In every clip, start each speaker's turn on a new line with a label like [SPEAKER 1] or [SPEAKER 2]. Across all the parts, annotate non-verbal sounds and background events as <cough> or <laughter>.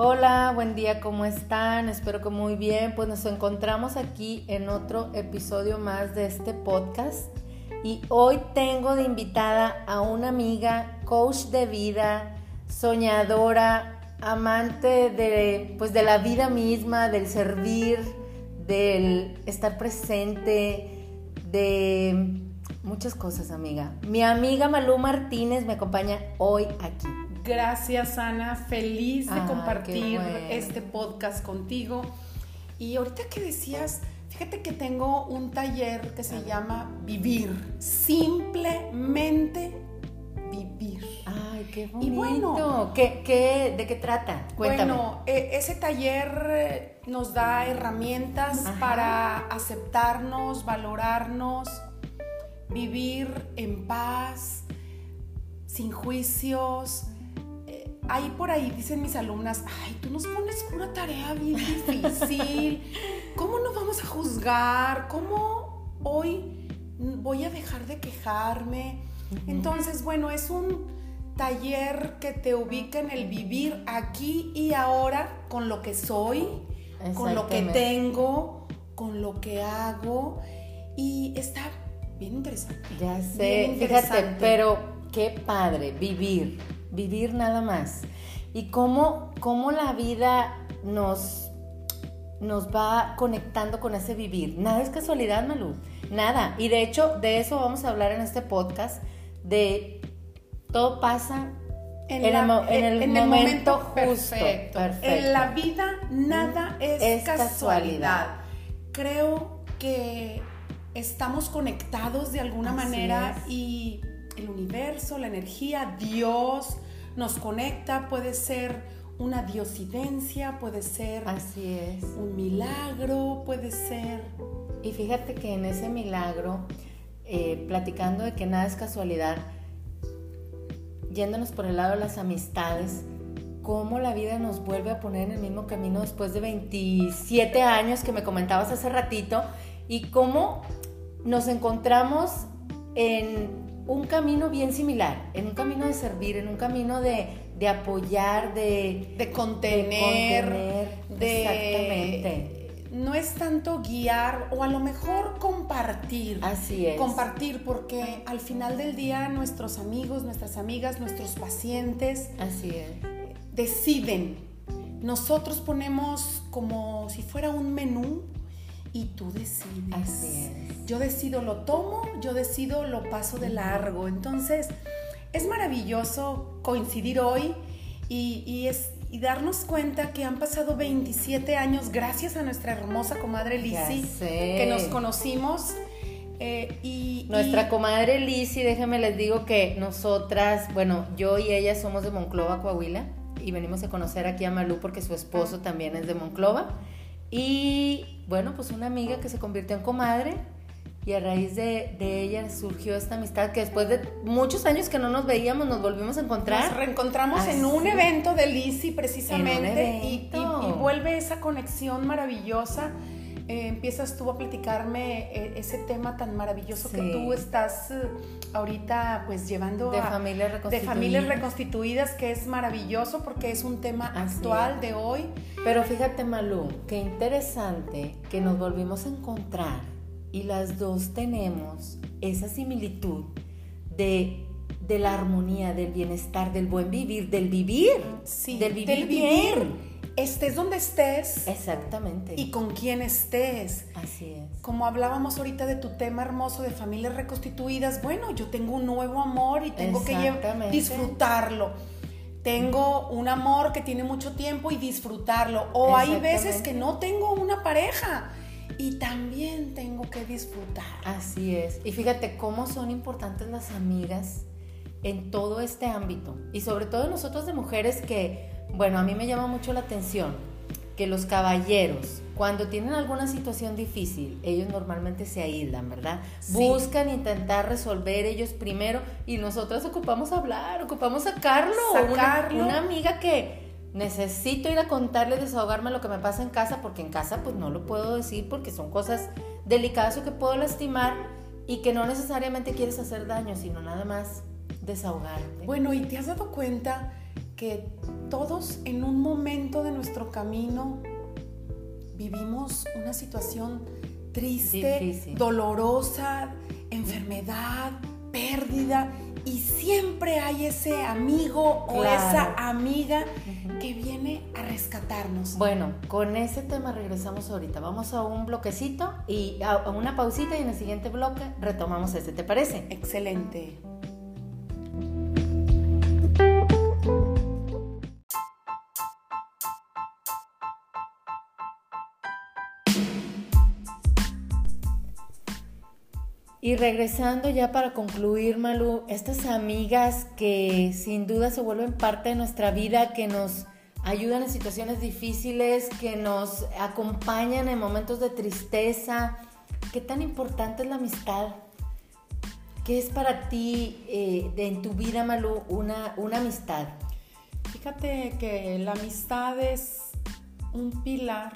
[SPEAKER 1] Hola, buen día, ¿cómo están? Espero que muy bien. Pues nos encontramos aquí en otro episodio más de este podcast. Y hoy tengo de invitada a una amiga, coach de vida, soñadora, amante de, pues de la vida misma, del servir, del estar presente, de muchas cosas, amiga. Mi amiga Malú Martínez me acompaña hoy aquí.
[SPEAKER 2] Gracias, Ana. Feliz de compartir este podcast contigo. Y ahorita que decías, fíjate que tengo un taller que se llama Vivir. Simplemente vivir.
[SPEAKER 1] Ay, qué bonito. Y bueno, ¿Qué, de qué trata?
[SPEAKER 2] Cuéntame. Bueno, e, ese taller eh, nos da herramientas para aceptarnos, valorarnos, vivir en paz, sin juicios, ahí por ahí dicen mis alumnas, ay, tú nos pones una tarea bien difícil, ¿cómo nos vamos a juzgar? ¿Cómo hoy voy a dejar de quejarme? Entonces, bueno, es un taller que te ubica en el vivir aquí y ahora con lo que soy, con lo que tengo, con lo que hago y está bien interesante.
[SPEAKER 1] Ya sé, fíjate, pero qué padre vivir vivir nada más. Y cómo, cómo la vida nos, nos va conectando con ese vivir. Nada es casualidad, Malú. Nada. Y de hecho, de eso vamos a hablar en este podcast, de todo pasa en, el, momento, justo.
[SPEAKER 2] Perfecto. En la vida nada es, casualidad. Creo que estamos conectados de alguna manera y el universo, la energía, Dios nos conecta, puede ser una diosidencia, puede ser
[SPEAKER 1] Así es.
[SPEAKER 2] un milagro, puede ser...
[SPEAKER 1] Y fíjate que en ese milagro, eh, platicando de que nada es casualidad, yéndonos por el lado de las amistades, cómo la vida nos vuelve a poner en el mismo camino después de 27 años que me comentabas hace ratito, y cómo nos encontramos en un camino bien similar, en un camino de servir, en un camino de, apoyar, de,
[SPEAKER 2] de contener,
[SPEAKER 1] de, exactamente.
[SPEAKER 2] No es tanto guiar o a lo mejor compartir.
[SPEAKER 1] Así es.
[SPEAKER 2] Compartir porque al final del día nuestros amigos, nuestras amigas, nuestros pacientes
[SPEAKER 1] Así es.
[SPEAKER 2] deciden. Nosotros ponemos como si fuera un menú y tú decides.
[SPEAKER 1] Así es.
[SPEAKER 2] Yo decido lo tomo, yo decido lo paso de largo. Entonces, es maravilloso coincidir hoy y, es, y darnos cuenta que han pasado 27 años gracias a nuestra hermosa comadre Lizzy que nos conocimos.
[SPEAKER 1] Eh, y, Nuestra comadre Lizzy, déjenme les digo que nosotras, bueno, yo y ella somos de Monclova, Coahuila, y venimos a conocer aquí a Malú porque su esposo también es de Monclova. Y bueno, pues una amiga que se convirtió en comadre y a raíz de, ella surgió esta amistad que después de muchos años que no nos veíamos nos volvimos a encontrar.
[SPEAKER 2] Nos reencontramos en un evento de Lizzie precisamente y, vuelve esa conexión maravillosa. Eh, empiezas tú a platicarme eh, ese tema tan maravilloso que tú estás eh, ahorita pues llevando
[SPEAKER 1] de familias reconstituidas.
[SPEAKER 2] de familias reconstituidas que es maravilloso porque es un tema actual de hoy
[SPEAKER 1] pero fíjate Malú qué interesante que nos volvimos a encontrar y las dos tenemos esa similitud de, de la armonía, del bienestar, del buen vivir, del vivir,
[SPEAKER 2] sí,
[SPEAKER 1] del
[SPEAKER 2] vivir, vivir. Estés donde estés.
[SPEAKER 1] Exactamente.
[SPEAKER 2] Y con quién estés.
[SPEAKER 1] Así es.
[SPEAKER 2] Como hablábamos ahorita de tu tema hermoso de familias reconstituidas, bueno, yo tengo un nuevo amor y tengo que disfrutarlo tengo un amor que tiene mucho tiempo y disfrutarlo. O hay veces que no tengo una pareja y también tengo que disfrutar.
[SPEAKER 1] Así es. Y fíjate cómo son importantes las amigas en todo este ámbito. Y sobre todo nosotros de mujeres que, bueno, a mí me llama mucho la atención que los caballeros, cuando tienen alguna situación difícil, ellos normalmente se aíslan, ¿verdad? Buscan intentar resolver ellos primero y nosotras ocupamos hablar, ocupamos sacarlo.
[SPEAKER 2] Sacarlo.
[SPEAKER 1] Una, amiga que necesito ir a contarle, desahogarme lo que me pasa en casa, porque en casa pues no lo puedo decir porque son cosas delicadas o que puedo lastimar y que no necesariamente quieres hacer daño, sino nada más desahogarte.
[SPEAKER 2] Bueno, ¿y te has dado cuenta que todos en un momento de nuestro camino vivimos una situación triste, dolorosa, enfermedad, pérdida, y siempre hay ese amigo o esa amiga que viene a rescatarnos.
[SPEAKER 1] Bueno, con ese tema regresamos ahorita. Vamos a un bloquecito y a una pausita y en el siguiente bloque retomamos ese. ¿Te parece?
[SPEAKER 2] Excelente.
[SPEAKER 1] Y regresando ya para concluir, Malu, estas amigas que sin duda se vuelven parte de nuestra vida, que nos ayudan en situaciones difíciles, que nos acompañan en momentos de tristeza, ¿qué tan importante es la amistad? ¿Qué es para ti eh, en tu vida, Malu, una, una amistad?
[SPEAKER 2] Fíjate que la amistad es un pilar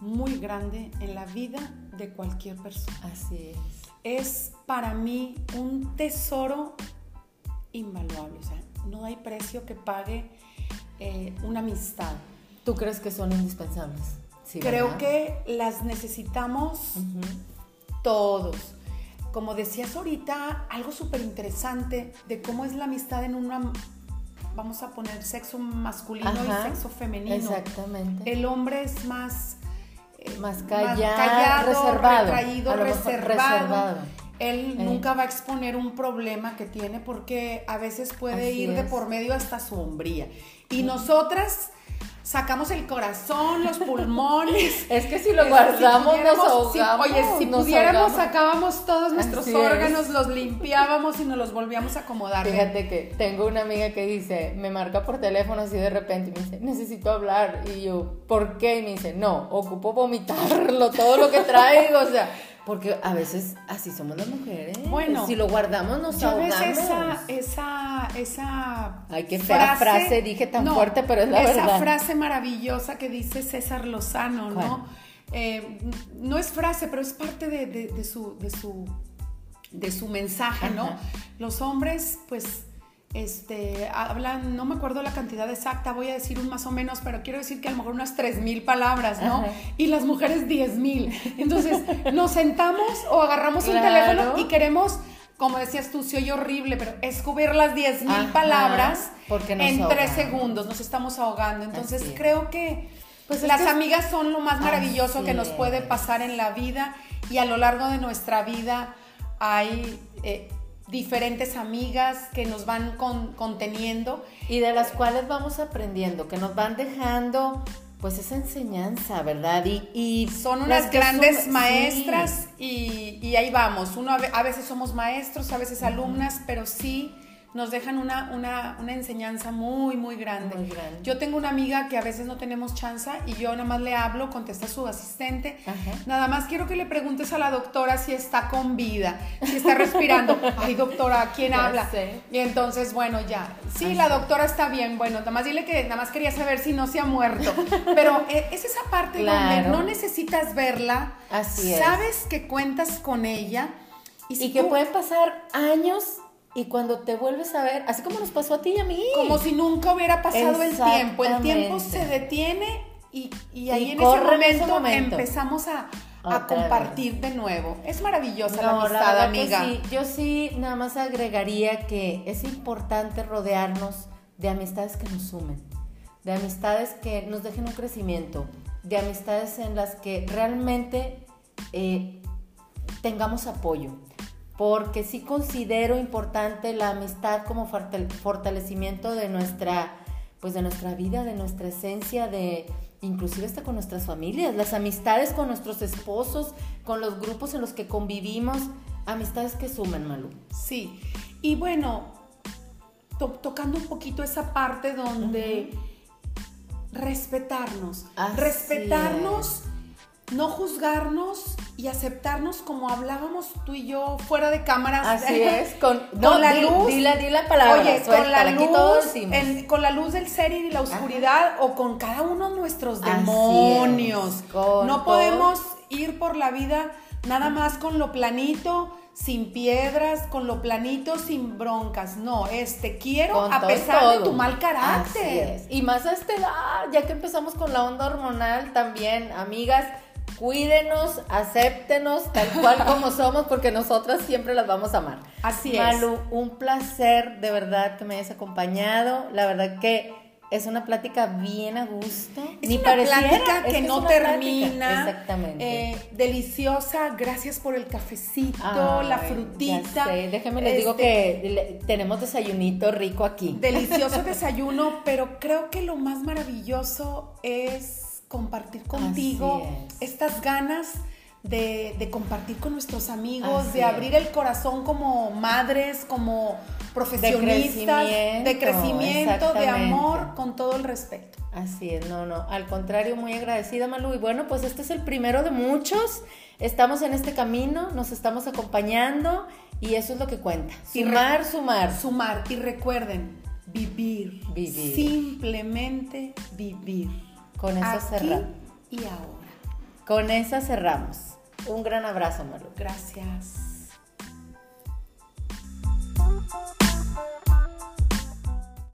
[SPEAKER 2] muy grande en la vida de cualquier persona.
[SPEAKER 1] Así es
[SPEAKER 2] es para mí un tesoro invaluable. O sea, no hay precio que pague eh, una amistad.
[SPEAKER 1] ¿Tú crees que son indispensables?
[SPEAKER 2] Sí, Creo que las necesitamos todos. Como decías ahorita, algo súper interesante de cómo es la amistad en una, vamos a poner sexo masculino y sexo femenino.
[SPEAKER 1] Exactamente.
[SPEAKER 2] El hombre es más
[SPEAKER 1] más callado, reservado,
[SPEAKER 2] reservado. Él eh. nunca va a exponer un problema que tiene porque a veces puede ir de por medio hasta su hombría. Y nosotras sacamos el corazón, los pulmones. <laughs>
[SPEAKER 1] es que si lo guardamos nos ahogamos.
[SPEAKER 2] oye, si pudiéramos sacábamos todos nuestros órganos, los limpiábamos y nos los volvíamos a acomodar.
[SPEAKER 1] Fíjate que tengo una amiga que dice, me marca por teléfono así de repente y me dice, necesito hablar. Y yo, ¿por qué? Y me dice, no, ocupo vomitarlo, todo lo que traigo, o sea porque a veces así somos las mujeres. Bueno, si lo guardamos nos ahogamos.
[SPEAKER 2] esa, esa, esa.
[SPEAKER 1] Ay, qué fea frase, dije tan fuerte, pero es la
[SPEAKER 2] esa
[SPEAKER 1] verdad.
[SPEAKER 2] Esa frase maravillosa que dice César Lozano, ¿no? Eh, no es frase, pero es parte de, de, su, de, su, de su mensaje, ¿no? Los hombres, pues este, hablan, no me acuerdo la cantidad exacta, voy a decir un más o menos, pero quiero decir que a lo mejor unas 3.000 palabras, ¿no? Y las mujeres 10.000. Entonces, nos sentamos o agarramos un teléfono y queremos, como decías tú, se oye horrible, pero escupir las 10.000 palabras en tres segundos, nos estamos ahogando. Entonces, creo que pues las amigas son lo más maravilloso que nos puede pasar en la vida y a lo largo de nuestra vida hay... Eh, diferentes amigas que nos van conteniendo.
[SPEAKER 1] Y de las cuales vamos aprendiendo, que nos van dejando pues esa enseñanza, ¿verdad?
[SPEAKER 2] Y, son unas grandes maestras y, y, ahí vamos. Uno a veces somos maestros, a veces alumnas, pero sí nos dejan una, una, una enseñanza muy, muy grande. Yo tengo una amiga que a veces no tenemos chance y yo nada más le hablo, contesta su asistente. Nada más quiero que le preguntes a la doctora si está con vida, si está respirando. <laughs> Ay, doctora, ¿quién habla? Y entonces, bueno, ya. Sí, la doctora está bien. Bueno, nada más dile que nada más quería saber si no se ha muerto. Pero eh, es esa parte donde no necesitas verla.
[SPEAKER 1] Así
[SPEAKER 2] Sabes que cuentas con ella.
[SPEAKER 1] Y, que pueden pasar años y cuando te vuelves a ver, así como nos pasó a ti y a mí.
[SPEAKER 2] Como si nunca hubiera pasado el tiempo. El tiempo se detiene y, ahí en, ese momento empezamos a, compartir de nuevo. Es maravillosa la amistad, amiga.
[SPEAKER 1] Sí. Yo sí nada más agregaría que es importante rodearnos de amistades que nos sumen, de amistades que nos dejen un crecimiento, de amistades en las que realmente eh, tengamos apoyo porque sí considero importante la amistad como fortalecimiento de nuestra, pues de nuestra vida, de nuestra esencia, de inclusive hasta con nuestras familias, las amistades con nuestros esposos, con los grupos en los que convivimos, amistades que sumen, Malu.
[SPEAKER 2] Sí, y bueno, tocando un poquito esa parte donde respetarnos, respetarnos no juzgarnos y aceptarnos como hablábamos tú y yo fuera de cámaras.
[SPEAKER 1] Así <laughs> es, con, la luz. Di la, palabra,
[SPEAKER 2] oye, con la luz, con la luz del ser y la oscuridad o con cada uno de nuestros demonios. no podemos ir por la vida nada más con lo planito, sin piedras, con lo planito, sin broncas. No, es te quiero a pesar de tu mal carácter.
[SPEAKER 1] Y más a esta edad, ya que empezamos con la onda hormonal también, amigas, cuídenos, acéptenos tal cual como <laughs> somos, porque nosotras siempre las vamos a amar.
[SPEAKER 2] Así es.
[SPEAKER 1] Malu, un placer de verdad que me hayas acompañado. La verdad que es una plática bien a gusto.
[SPEAKER 2] Es una plática que, no termina. Exactamente. Eh, deliciosa. Gracias por el cafecito, la frutita.
[SPEAKER 1] Déjenme les digo que este, tenemos desayunito rico aquí.
[SPEAKER 2] Delicioso <laughs> desayuno, pero creo que lo más maravilloso es compartir contigo estas ganas de, compartir con nuestros amigos, de abrir el corazón como madres, como profesionistas, de crecimiento, de, amor, con todo el respeto.
[SPEAKER 1] Así es, no, no, al contrario, muy agradecida Malu. Y bueno, pues este es el primero de muchos. Estamos en este camino, nos estamos acompañando y eso es lo que cuenta. Sumar, sumar.
[SPEAKER 2] Sumar. Y recuerden, vivir. Vivir. Simplemente vivir.
[SPEAKER 1] Con eso cerramos.
[SPEAKER 2] Y ahora.
[SPEAKER 1] Con esa cerramos. Un gran abrazo, Maru.
[SPEAKER 2] Gracias.